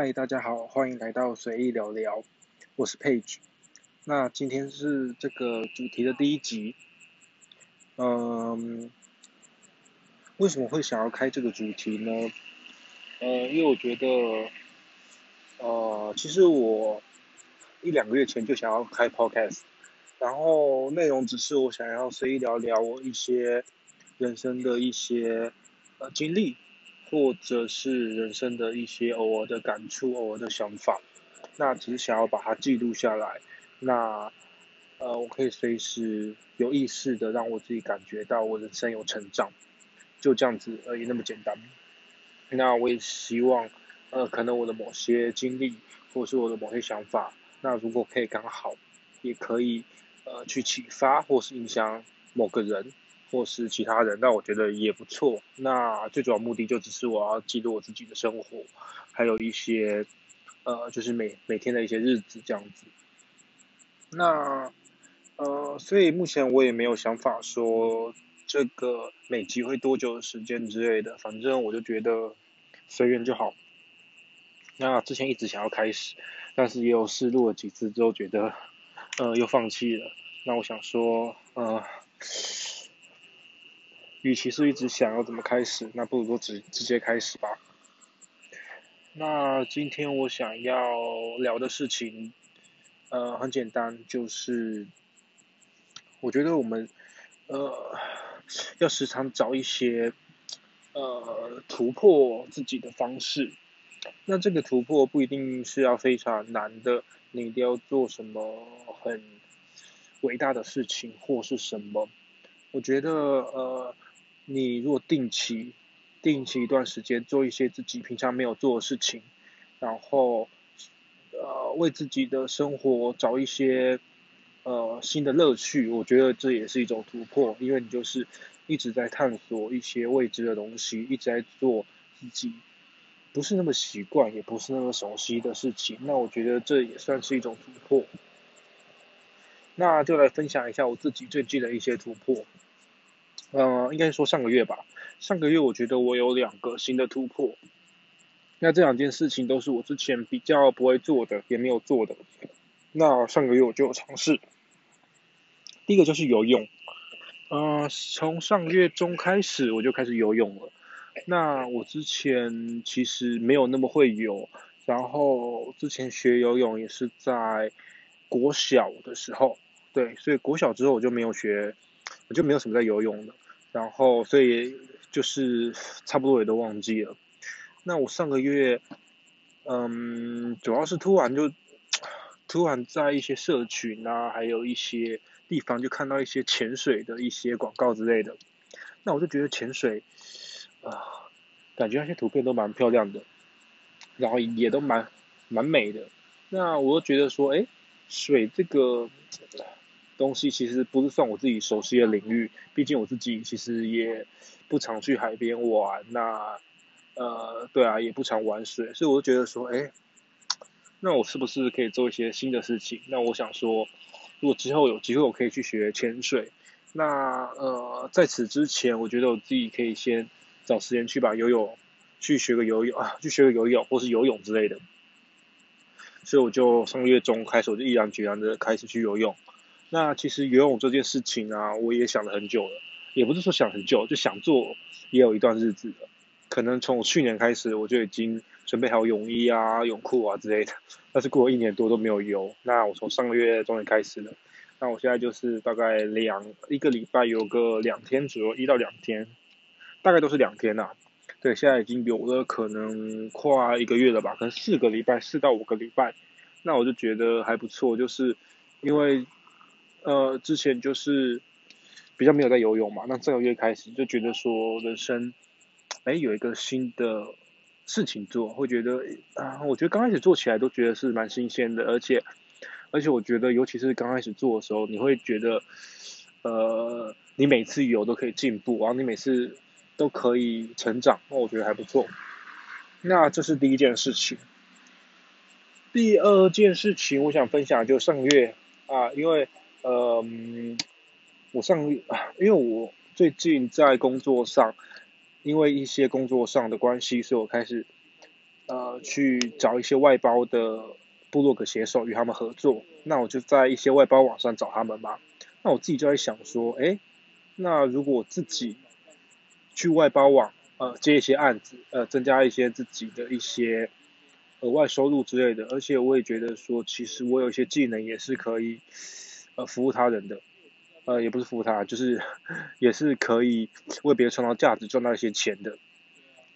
嗨，大家好，欢迎来到随意聊聊，我是 Page。那今天是这个主题的第一集。嗯，为什么会想要开这个主题呢？呃，因为我觉得，呃，其实我一两个月前就想要开 Podcast，然后内容只是我想要随意聊聊我一些人生的一些呃经历。或者是人生的一些偶尔的感触、偶尔的想法，那只是想要把它记录下来。那呃，我可以随时有意识的让我自己感觉到我人生有成长，就这样子而已，那么简单。那我也希望，呃，可能我的某些经历，或是我的某些想法，那如果可以刚好，也可以呃去启发或是影响某个人。或是其他人，那我觉得也不错。那最主要目的就只是我要记录我自己的生活，还有一些呃，就是每每天的一些日子这样子。那呃，所以目前我也没有想法说这个每集会多久的时间之类的，反正我就觉得随缘就好。那之前一直想要开始，但是也有试录了几次之后，觉得呃又放弃了。那我想说呃。与其是一直想要怎么开始，那不如说直直接开始吧。那今天我想要聊的事情，呃，很简单，就是我觉得我们呃要时常找一些呃突破自己的方式。那这个突破不一定是要非常难的，你一定要做什么很伟大的事情或是什么？我觉得呃。你如果定期、定期一段时间做一些自己平常没有做的事情，然后呃为自己的生活找一些呃新的乐趣，我觉得这也是一种突破，因为你就是一直在探索一些未知的东西，一直在做自己不是那么习惯，也不是那么熟悉的事情，那我觉得这也算是一种突破。那就来分享一下我自己最近的一些突破。呃，应该说上个月吧。上个月我觉得我有两个新的突破。那这两件事情都是我之前比较不会做的，也没有做的。那上个月我就有尝试。第一个就是游泳。呃，从上个月中开始我就开始游泳了。那我之前其实没有那么会游，然后之前学游泳也是在国小的时候，对，所以国小之后我就没有学。我就没有什么在游泳的，然后所以就是差不多也都忘记了。那我上个月，嗯，主要是突然就突然在一些社群啊，还有一些地方就看到一些潜水的一些广告之类的。那我就觉得潜水啊，感觉那些图片都蛮漂亮的，然后也都蛮蛮美的。那我就觉得说，哎，水这个。东西其实不是算我自己熟悉的领域，毕竟我自己其实也不常去海边玩，那呃，对啊，也不常玩水，所以我就觉得说，哎，那我是不是可以做一些新的事情？那我想说，如果之后有机会，我可以去学潜水。那呃，在此之前，我觉得我自己可以先找时间去把游泳去学个游泳啊，去学个游泳或是游泳之类的。所以我就上个月中开始，我就毅然决然的开始去游泳。那其实游泳这件事情啊，我也想了很久了，也不是说想很久，就想做也有一段日子了。可能从去年开始，我就已经准备好泳衣啊、泳裤啊之类的，但是过了一年多都没有游。那我从上个月终于开始了，那我现在就是大概两一个礼拜游个两天左右，一到两天，大概都是两天呐。对，现在已经游了可能快一个月了吧，可能四个礼拜，四到五个礼拜。那我就觉得还不错，就是因为。呃，之前就是比较没有在游泳嘛，那这个月开始就觉得说人生，哎，有一个新的事情做，会觉得啊，我觉得刚开始做起来都觉得是蛮新鲜的，而且而且我觉得尤其是刚开始做的时候，你会觉得，呃，你每次游都可以进步，然后你每次都可以成长，那我觉得还不错。那这是第一件事情。第二件事情，我想分享就上个月啊，因为。呃，我上，因为我最近在工作上，因为一些工作上的关系，所以我开始呃去找一些外包的部落格写手与他们合作，那我就在一些外包网上找他们嘛。那我自己就在想说，哎，那如果自己去外包网呃接一些案子，呃增加一些自己的一些额外收入之类的，而且我也觉得说，其实我有一些技能也是可以呃服务他人的。呃，也不是服务他，就是 也是可以为别人创造价值、赚到一些钱的。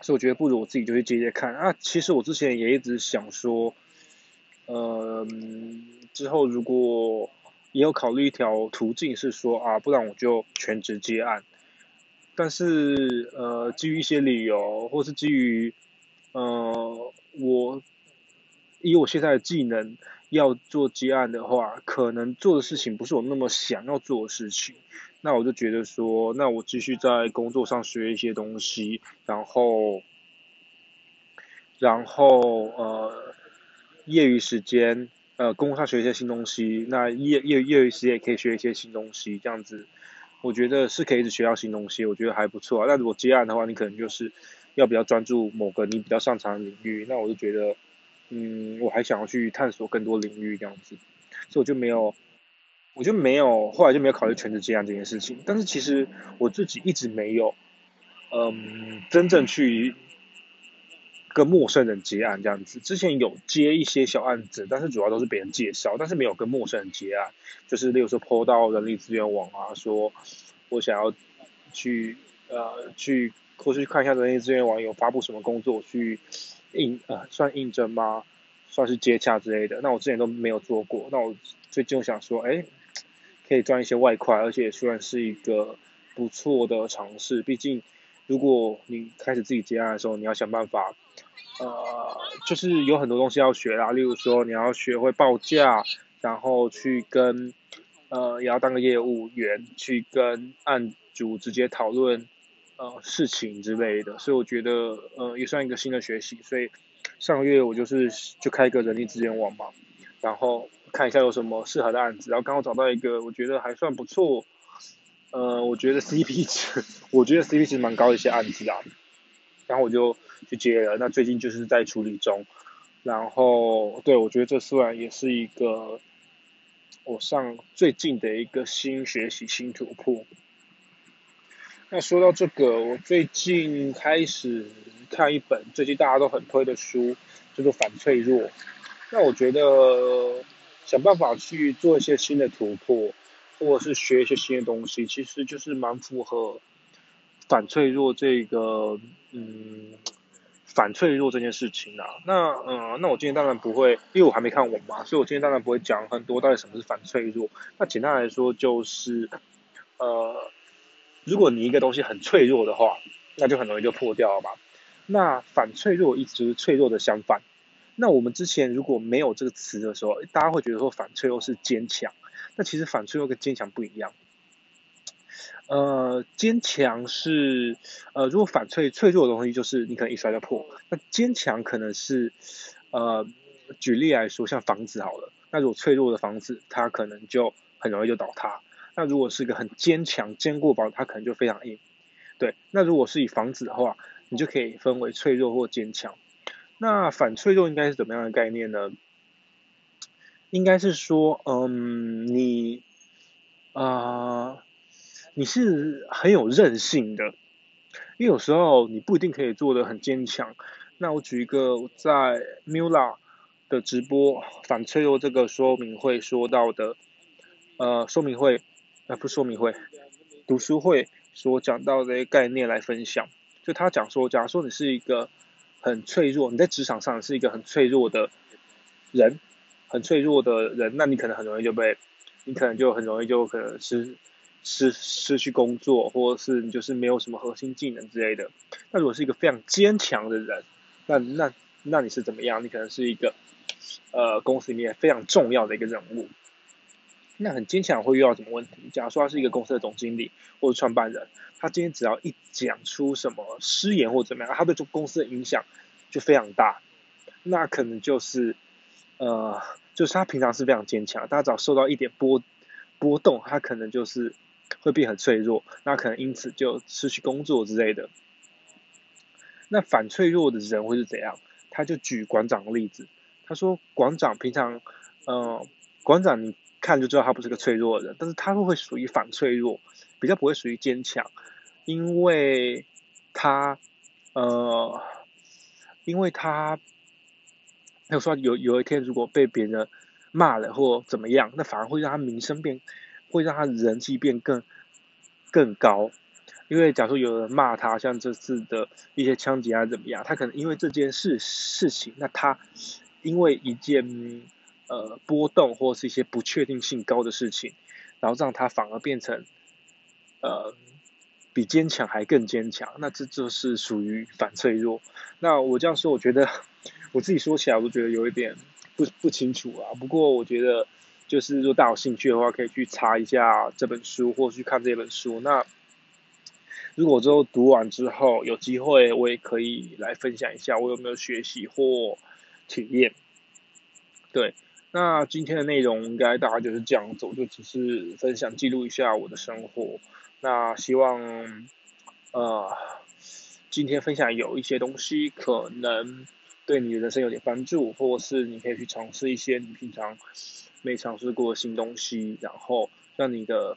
所以我觉得不如我自己就去接接看啊。其实我之前也一直想说，呃，之后如果也有考虑一条途径是说啊，不然我就全职接案。但是呃，基于一些理由，或是基于呃我以我现在的技能。要做接案的话，可能做的事情不是我那么想要做的事情，那我就觉得说，那我继续在工作上学一些东西，然后，然后呃，业余时间呃工作上学一些新东西，那业业业余时间也可以学一些新东西，这样子，我觉得是可以一直学到新东西，我觉得还不错啊。那如果接案的话，你可能就是要比较专注某个你比较擅长的领域，那我就觉得。嗯，我还想要去探索更多领域这样子，所以我就没有，我就没有，后来就没有考虑全职接案这件事情。但是其实我自己一直没有，嗯，真正去跟陌生人接案这样子。之前有接一些小案子，但是主要都是别人介绍，但是没有跟陌生人接案。就是例如说抛到人力资源网啊，说我想要去呃去或是去看一下人力资源网有发布什么工作去。应呃算应征吗？算是接洽之类的。那我之前都没有做过。那我最近想说，哎，可以赚一些外快，而且虽然是一个不错的尝试。毕竟，如果你开始自己接案的时候，你要想办法，呃，就是有很多东西要学啦。例如说，你要学会报价，然后去跟呃，也要当个业务员，去跟案主直接讨论。呃，事情之类的，所以我觉得呃也算一个新的学习。所以上个月我就是就开一个人力资源网嘛，然后看一下有什么适合的案子，然后刚好找到一个我觉得还算不错，呃，我觉得 CP 值，我觉得 CP 值蛮高的一些案子啊，然后我就去接了。那最近就是在处理中，然后对我觉得这算也是一个我上最近的一个新学习新突破。那说到这个，我最近开始看一本最近大家都很推的书，叫做《反脆弱》。那我觉得想办法去做一些新的突破，或者是学一些新的东西，其实就是蛮符合反脆弱这个嗯反脆弱这件事情的。那嗯，那我今天当然不会，因为我还没看完嘛，所以我今天当然不会讲很多到底什么是反脆弱。那简单来说就是呃。如果你一个东西很脆弱的话，那就很容易就破掉了嘛。那反脆弱一直就是脆弱的相反。那我们之前如果没有这个词的时候，大家会觉得说反脆弱是坚强。那其实反脆弱跟坚强不一样。呃，坚强是呃，如果反脆脆弱的东西就是你可能一摔就破。那坚强可能是呃，举例来说，像房子好了。那如果脆弱的房子，它可能就很容易就倒塌。那如果是一个很坚强、坚固房，它可能就非常硬。对，那如果是以房子的话，你就可以分为脆弱或坚强。那反脆弱应该是怎么样的概念呢？应该是说，嗯，你啊，你是很有韧性的，因为有时候你不一定可以做的很坚强。那我举一个在 Mula 的直播反脆弱这个说明会说到的，呃，说明会。那不说明会，读书会所讲到的一个概念来分享。就他讲说，假如说你是一个很脆弱，你在职场上是一个很脆弱的人，很脆弱的人，那你可能很容易就被，你可能就很容易就可能失失失去工作，或者是你就是没有什么核心技能之类的。那如果是一个非常坚强的人，那那那你是怎么样？你可能是一个呃公司里面非常重要的一个人物。那很坚强会遇到什么问题？假如说他是一个公司的总经理或者创办人，他今天只要一讲出什么失言或怎么样，他对这公司的影响就非常大。那可能就是呃，就是他平常是非常坚强，他只要受到一点波波动，他可能就是会变很脆弱，那可能因此就失去工作之类的。那反脆弱的人会是怎样？他就举馆长的例子，他说馆长平常，呃，馆长看就知道他不是个脆弱的人，但是他会会属于反脆弱，比较不会属于坚强，因为他，呃，因为他，有说有有一天如果被别人骂了或怎么样，那反而会让他名声变，会让他人气变更更高。因为假如有人骂他，像这次的一些枪击啊怎么样，他可能因为这件事事情，那他因为一件呃波动或是一些不确定性高的事情，然后让他反而变成呃比坚强还更坚强，那这就是属于反脆弱。那我这样说，我觉得我自己说起来，我都觉得有一点不不清楚啊。不过我觉得就是如果大家有兴趣的话，可以去查一下这本书，或去看这本书。那如果之后读完之后有机会，我也可以来分享一下我有没有学习或体验。对，那今天的内容应该大概就是这样子，我就只是分享记录一下我的生活。那希望呃今天分享有一些东西可能对你人生有点帮助，或是你可以去尝试一些你平常没尝试过的新东西，然后让你的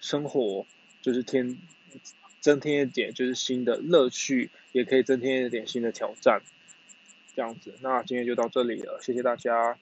生活就是添。增添一点就是新的乐趣，也可以增添一点新的挑战，这样子。那今天就到这里了，谢谢大家。